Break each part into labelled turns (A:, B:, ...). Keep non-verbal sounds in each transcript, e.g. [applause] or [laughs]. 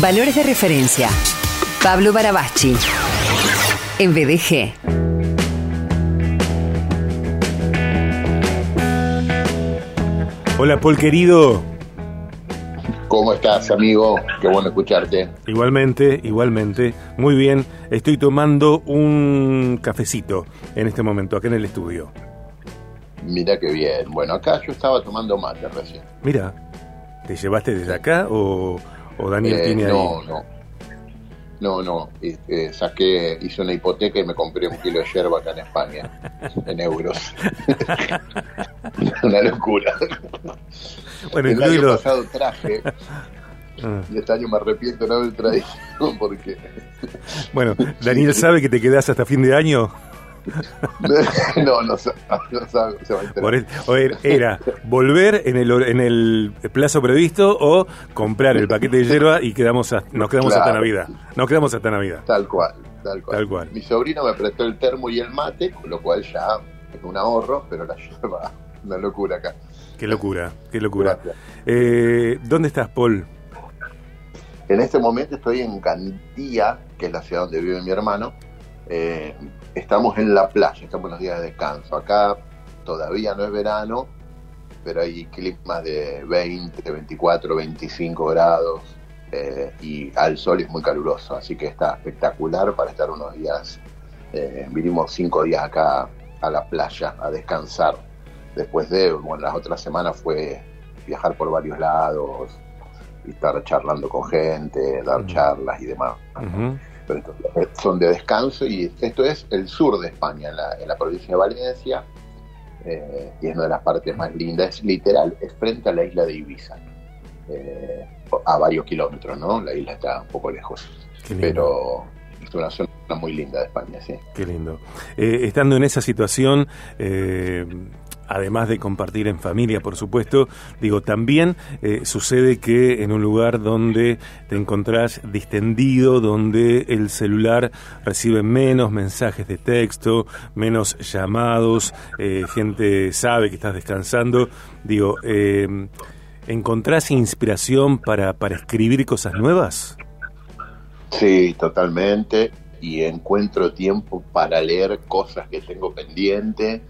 A: Valores de referencia. Pablo Barabachi. En BDG.
B: Hola, Paul querido.
C: ¿Cómo estás, amigo? Qué bueno escucharte.
B: Igualmente, igualmente. Muy bien. Estoy tomando un cafecito en este momento, acá en el estudio.
C: Mira qué bien. Bueno, acá yo estaba tomando mate recién.
B: Mira, ¿te llevaste desde acá o, o Daniel
C: Eh,
B: tiene ahí?
C: no, no. No, no. eh, eh, saqué, hice una hipoteca y me compré un kilo de yerba acá en España, [laughs] en euros. [laughs] una locura.
B: Bueno,
C: El año pasado traje
B: Ah,
C: y este año me arrepiento de no haber traído [laughs] porque
B: Bueno, Daniel sabe que te quedás hasta fin de año. [laughs]
C: no, no, sa- no sabe, se va a enterar.
B: O era- volver en el, en el plazo previsto o comprar el paquete de hierba y quedamos a- nos quedamos hasta
C: Claro.
B: Navidad. Nos quedamos hasta Navidad.
C: Tal cual, tal cual.
B: Tal cual.
C: Mi sobrino me prestó el termo y el mate, con lo cual ya es un ahorro, pero la lleva una locura acá.
B: Qué locura, qué locura. Eh, ¿Dónde estás, Paul?
C: En este momento estoy en Gandía, que es la ciudad donde vive mi hermano. Eh, estamos en la playa, estamos en los días de descanso. Acá todavía no es verano, pero hay climas de 20, 24, 25 grados eh, y al sol es muy caluroso, así que está espectacular para estar unos días. Eh, vinimos cinco días acá a la playa a descansar. Después de, bueno, las otras semanas fue viajar por varios lados, y estar charlando con gente, dar charlas y demás.
B: Ujú.
C: Pero estos son de descanso y esto es el sur de España, en la, en la provincia de Valencia, eh, y es una de las partes más lindas, es literal, es frente a la isla de Ibiza, eh, a varios kilómetros, ¿no? La isla está un poco lejos, pero es una zona muy linda de España, sí.
B: Qué lindo. Eh, estando en esa situación, eh, además de compartir en familia, por supuesto, digo, también eh, sucede que en un lugar donde te encontrás distendido, donde el celular recibe menos mensajes de texto, menos llamados, eh, gente sabe que estás descansando, digo, eh, ¿encontrás inspiración para, para escribir cosas nuevas?
C: Sí, totalmente. Y encuentro tiempo para leer cosas que tengo pendiente,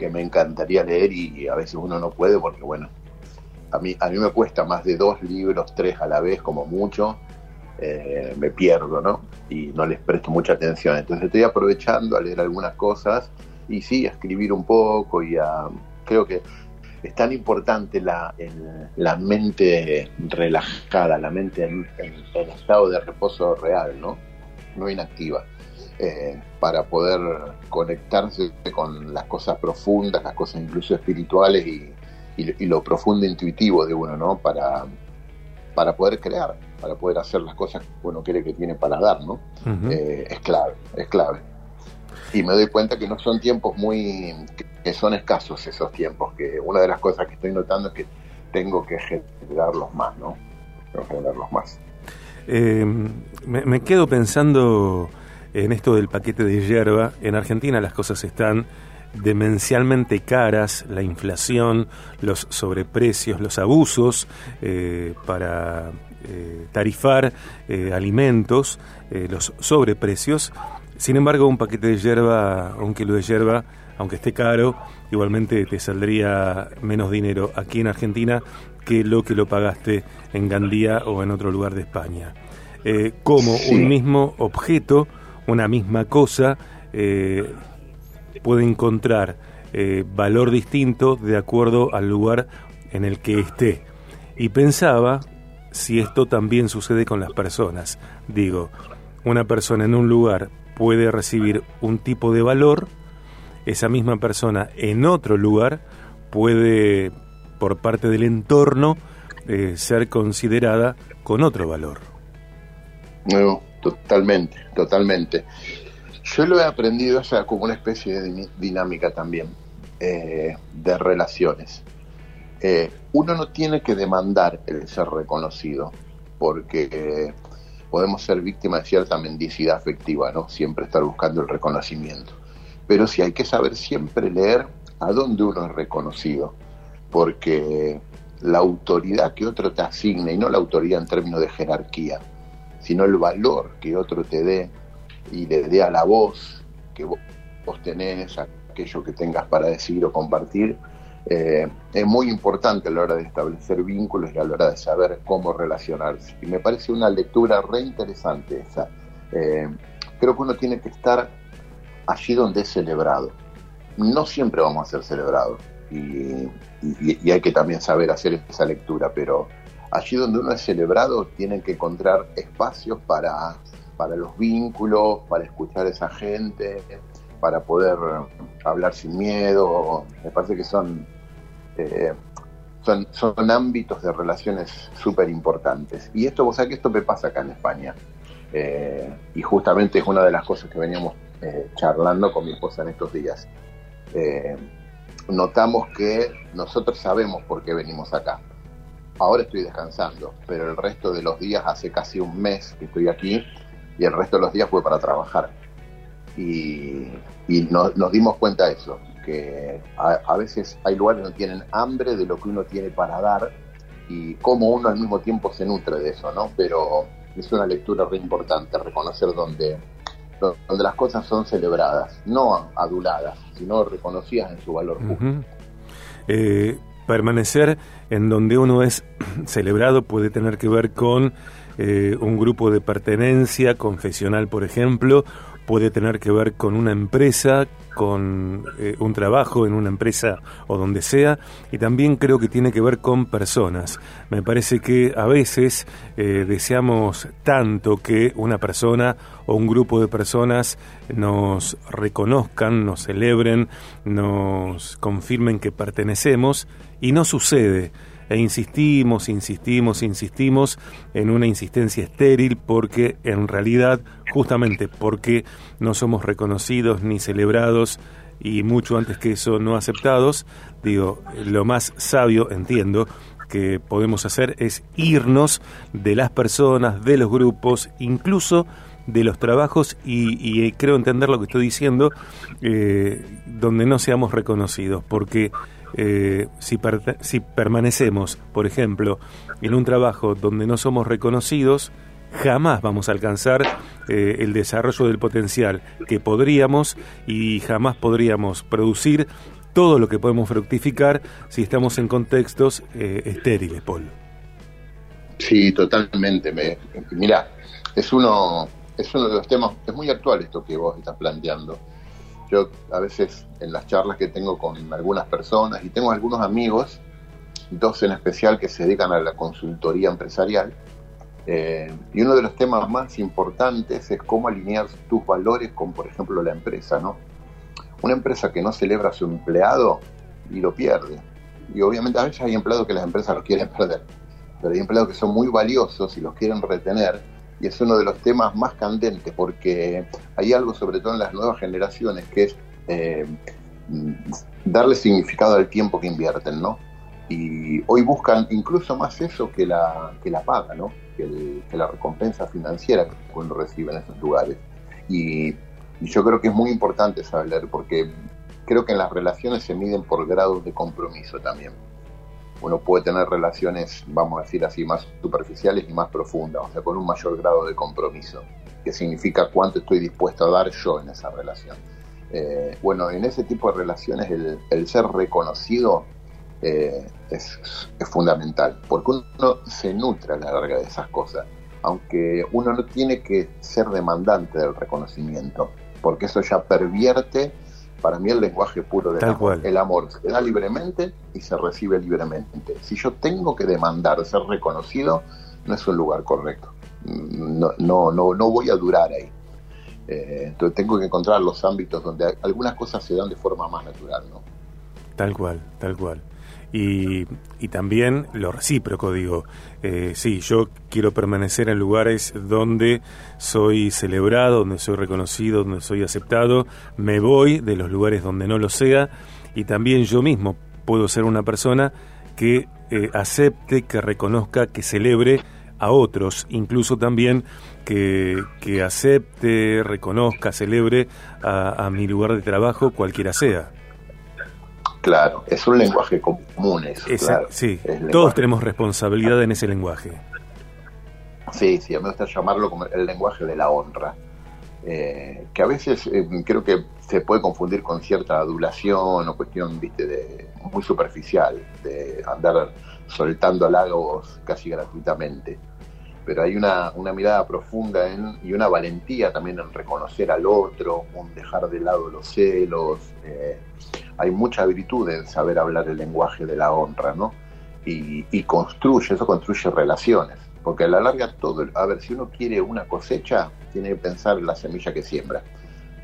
C: que me encantaría leer y a veces uno no puede porque, bueno, a mí, a mí me cuesta más de dos libros, tres a la vez como mucho. eh, me pierdo, ¿no? Y no les presto mucha atención. Entonces estoy aprovechando a leer algunas cosas y sí, a escribir un poco y a... Creo que es tan importante la, la mente relajada, la mente en, en- en estado de reposo real, ¿no? No inactiva, eh, para poder conectarse con las cosas profundas, las cosas incluso espirituales y, y- y lo profundo intuitivo de uno, ¿no? Para, para poder crear, para poder hacer las cosas que uno cree que tiene para dar, ¿no? Eh, es clave, es clave. Y me doy cuenta que no son tiempos muy, que- que son escasos esos tiempos, que una de las cosas que estoy notando es que tengo que generarlos más, ¿no? Tengo que generarlos más.
B: Eh, me, me quedo pensando en esto del paquete de hierba. En Argentina las cosas están demencialmente caras, la inflación, los sobreprecios, los abusos eh, para eh, tarifar eh, alimentos, los sobreprecios. Sin embargo, un paquete de hierba, un kilo de hierba, aunque esté caro, igualmente te saldría menos dinero aquí en Argentina que lo que lo pagaste en Gandía o en otro lugar de España. Como
C: Sí.
B: un mismo objeto, una misma cosa, eh, puede encontrar eh, valor distinto de acuerdo al lugar en el que esté. Y pensaba si esto también sucede con las personas. Digo, una persona en un lugar puede recibir un tipo de valor, esa misma persona en otro lugar puede, por parte del entorno, eh, ser considerada con otro valor.
C: Totalmente, totalmente. Yo lo he aprendido, o sea, como una especie de di- dinámica también eh, de relaciones. Eh, uno no tiene que demandar el ser reconocido, porque podemos ser víctimas de cierta mendicidad afectiva, ¿no? Siempre estar buscando el reconocimiento. Pero sí hay que saber siempre leer a dónde uno es reconocido, porque la autoridad que otro te asigna, y no la autoridad en términos de jerarquía, sino el valor que otro te dé y le dé a la voz que vos, tenés, aquello que tengas para decir o compartir, eh, es muy importante a la hora de establecer vínculos y a la hora de saber cómo relacionarse. Y me parece una lectura re interesante esa. Eh, creo que uno tiene que estar allí donde es celebrado. No siempre vamos a ser celebrados y, hay que también saber hacer esa lectura, pero allí donde uno es celebrado tienen que encontrar espacios para, para los vínculos, para escuchar a esa gente, para poder hablar sin miedo. Me parece que son, eh, son, son ámbitos de relaciones súper importantes. Y esto, vos sabés que esto me pasa acá en España. Eh, y justamente es una de las cosas que veníamos eh, charlando con mi esposa en estos días. notamos que nosotros sabemos por qué venimos acá. Ahora estoy descansando, pero el resto de los días, hace casi un mes que estoy aquí, y el resto de los días fue para trabajar. Y, nos dimos cuenta de eso, que a, veces hay lugares donde tienen hambre de lo que uno tiene para dar y cómo uno al mismo tiempo se nutre de eso, ¿no? Pero es una lectura re importante, reconocer donde, donde las cosas son celebradas, no aduladas, sino reconocidas en su valor
B: eh, permanecer en donde uno es [clears throat] celebrado puede tener que ver con eh, un grupo de pertenencia confesional, por ejemplo, puede tener que ver con una empresa, con eh, un trabajo en una empresa o donde sea, y también creo que tiene que ver con personas. Me parece que a veces eh, deseamos tanto que una persona o un grupo de personas nos reconozcan, nos celebren, nos confirmen que pertenecemos, y no sucede e insistimos, insistimos, insistimos en una insistencia estéril porque en realidad, justamente porque no somos reconocidos ni celebrados y mucho antes que eso no aceptados, digo, lo más sabio, entiendo, que podemos hacer es irnos de las personas, de los grupos, incluso de los trabajos y, creo entender lo que estoy diciendo, eh, donde no seamos reconocidos, porque eh, si, permanecemos, por ejemplo, en un trabajo donde no somos reconocidos, jamás vamos a alcanzar eh, el desarrollo del potencial que podríamos y jamás podríamos producir todo lo que podemos fructificar si estamos en contextos eh, estériles, Paul.
C: Sí, totalmente. Me, mira, es uno, es uno de los temas, es muy actual esto que vos estás planteando yo a veces en las charlas que tengo con algunas personas, y tengo algunos amigos, dos en especial que se dedican a la consultoría empresarial, eh, y uno de los temas más importantes es cómo alinear tus valores con, por ejemplo, la empresa, ¿no? Una empresa que no celebra a su empleado y lo pierde. Y obviamente a veces hay empleados que las empresas los quieren perder, pero hay empleados que son muy valiosos y los quieren retener y es uno de los temas más candentes porque hay algo sobre todo en las nuevas generaciones que es eh, darle significado al tiempo que invierten, ¿no? Y hoy buscan incluso más eso que la, que la paga, ¿no? Que, la recompensa financiera que uno recibe en esos lugares. Y, y yo creo que es muy importante saber, porque creo que en las relaciones se miden por grados de compromiso también uno puede tener relaciones, vamos a decir así, más superficiales y más profundas, o sea, con un mayor grado de compromiso, que significa cuánto estoy dispuesto a dar yo en esa relación. Eh, bueno, en ese tipo de relaciones el, ser reconocido eh, es, fundamental, porque uno se nutre a la larga de esas cosas, aunque uno no tiene que ser demandante del reconocimiento, porque eso ya pervierte para mí el lenguaje puro del amor. El amor se da libremente y se recibe libremente. Si yo tengo que demandar ser reconocido, no es un lugar correcto. No, no, no, no voy a durar ahí. Eh, entonces tengo que encontrar los ámbitos donde algunas cosas se dan de forma más natural, ¿no?
B: Tal cual, tal cual y, y también lo recíproco, digo, eh, sí, yo quiero permanecer en lugares donde soy celebrado, donde soy reconocido, donde soy aceptado, me voy de los lugares donde no lo sea y también yo mismo puedo ser una persona que eh, acepte, que reconozca, que celebre a otros, incluso también que, que acepte, reconozca, celebre a, a mi lugar de trabajo, cualquiera sea.
C: Claro, es un lenguaje común eso.
B: Sí, todos tenemos responsabilidad en ese lenguaje.
C: Sí, sí, me gusta llamarlo como el lenguaje de la honra. Eh, que a veces eh, creo que se puede confundir con cierta adulación o cuestión, viste, de, muy superficial, de andar soltando halagos casi gratuitamente. Pero hay una, mirada profunda en, y una valentía también en reconocer al otro, un dejar de lado los celos. Eh, hay mucha virtud en saber hablar el lenguaje de la honra, ¿no? Y, y construye, eso construye relaciones porque a la larga todo, a ver, si uno quiere una cosecha, tiene que pensar en la semilla que siembra,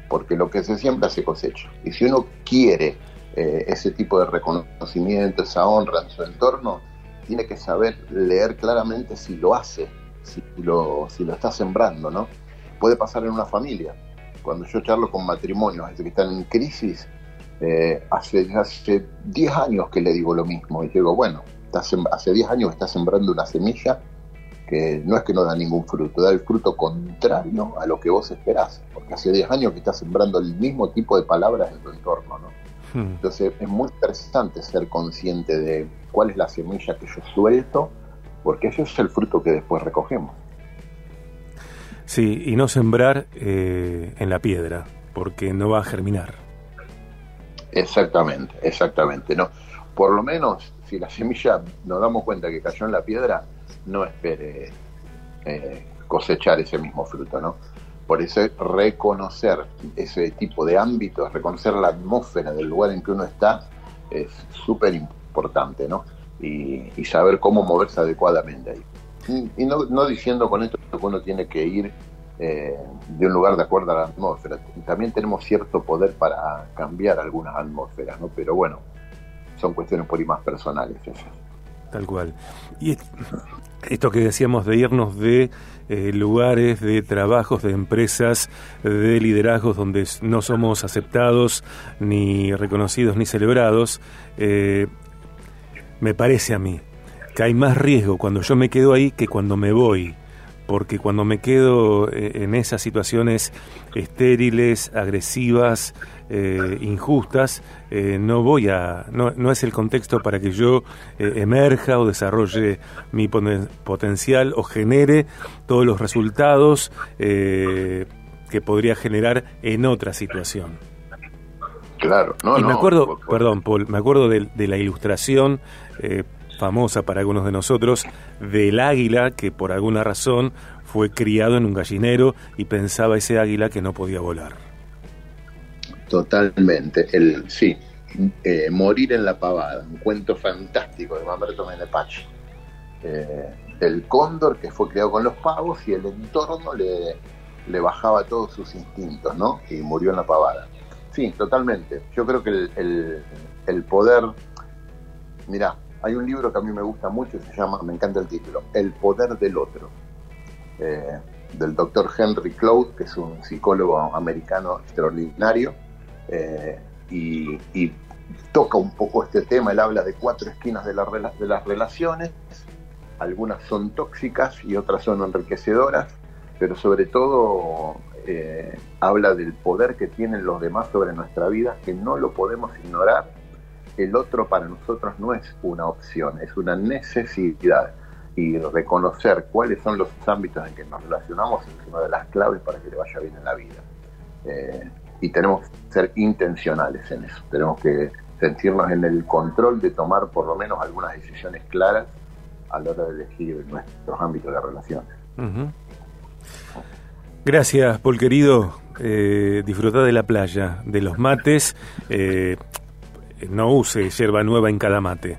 C: porque lo que se siembra se cosecha. Y si uno quiere eh, ese tipo de reconocimiento, esa honra en su entorno, tiene que saber leer claramente si lo hace, si lo, si lo está sembrando, ¿no? Puede pasar en una familia. Cuando yo charlo con matrimonios que están en crisis, eh, hace, hace 10 años que le digo lo mismo. Y digo, bueno, hace 10 años que está sembrando una semilla que no es que no da ningún fruto, da el fruto contrario a lo que vos esperás, porque hace 10 años que estás sembrando el mismo tipo de palabras en tu entorno, ¿no? Hmm. Entonces es muy interesante ser consciente de cuál es la semilla que yo suelto, porque eso es el fruto que después recogemos.
B: Sí, y no sembrar eh, en la piedra, porque no va a germinar.
C: Exactamente, exactamente. No, por lo menos si la semilla nos damos cuenta que cayó en la piedra, no espere eh, cosechar ese mismo fruto, ¿no? Por eso reconocer ese tipo de ámbitos, reconocer la atmósfera del lugar en que uno está, es súper importante, ¿no? Y, saber cómo moverse adecuadamente ahí. Y, no, diciendo con esto que uno tiene que ir eh, de un lugar de acuerdo a la atmósfera. También tenemos cierto poder para cambiar algunas atmósferas, ¿no? Pero bueno, son cuestiones por ahí más personales.
B: Tal cual. Y esto que decíamos de irnos de eh, lugares, de trabajos, de empresas, de liderazgos donde no somos aceptados, ni reconocidos, ni celebrados, eh, me parece a mí que hay más riesgo cuando yo me quedo ahí que cuando me voy porque cuando me quedo eh, en esas situaciones estériles, agresivas, eh, injustas, eh, no voy a, no, no, es el contexto para que yo emerja o desarrolle mi potencial o genere todos los resultados que podría generar en otra situación.
C: Claro, no,
B: y me acuerdo, perdón, Paul, me acuerdo de, de la ilustración famosa para algunos de nosotros, del águila que por alguna razón fue criado en un gallinero y pensaba ese águila que no podía volar.
C: Totalmente, el, sí, eh, Morir en la pavada, un cuento fantástico de Mamberto Menepach. Eh, el cóndor que fue criado con los pavos y el entorno le, le bajaba todos sus instintos, ¿no? Y murió en la pavada. Sí, totalmente. Yo creo que el, el, el poder, mira, hay un libro que a mí me gusta mucho se llama, me encanta el título, El poder del otro, eh, del doctor Henry Cloud, que es un psicólogo americano extraordinario, eh, y, toca un poco este tema, él habla de cuatro esquinas de, de las relaciones, algunas son tóxicas y otras son enriquecedoras, pero sobre todo eh, habla del poder que tienen los demás sobre nuestra vida, que no lo podemos ignorar el otro para nosotros no es una opción, es una necesidad. Y reconocer cuáles son los ámbitos en que nos relacionamos es una de las claves para que le vaya bien en la vida. Eh, y tenemos que ser intencionales en eso. Tenemos que sentirnos en el control de tomar por lo menos algunas decisiones claras a la hora de elegir nuestros ámbitos de relaciones.
B: Gracias, Paul querido. Eh, disfrutar de la playa, de los mates. Eh, no use hierba nueva en cada mate.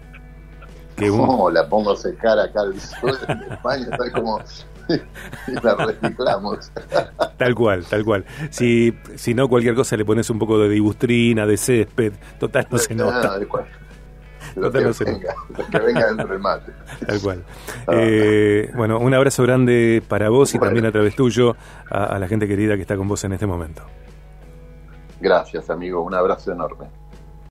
C: Que No, la pongo a secar acá al sol en España, tal como [laughs] la reciclamos. [laughs]
B: Tal cual, tal cual. Si, si no, cualquier cosa le pones un poco de dibustrina, de césped, total no se nota. [laughs]
C: Lo que, venga, que venga dentro del mate.
B: Tal cual. Ah. Eh, bueno, un abrazo grande para vos y también a través tuyo a la gente querida que está con vos en este momento.
C: Gracias, amigo. Un abrazo enorme.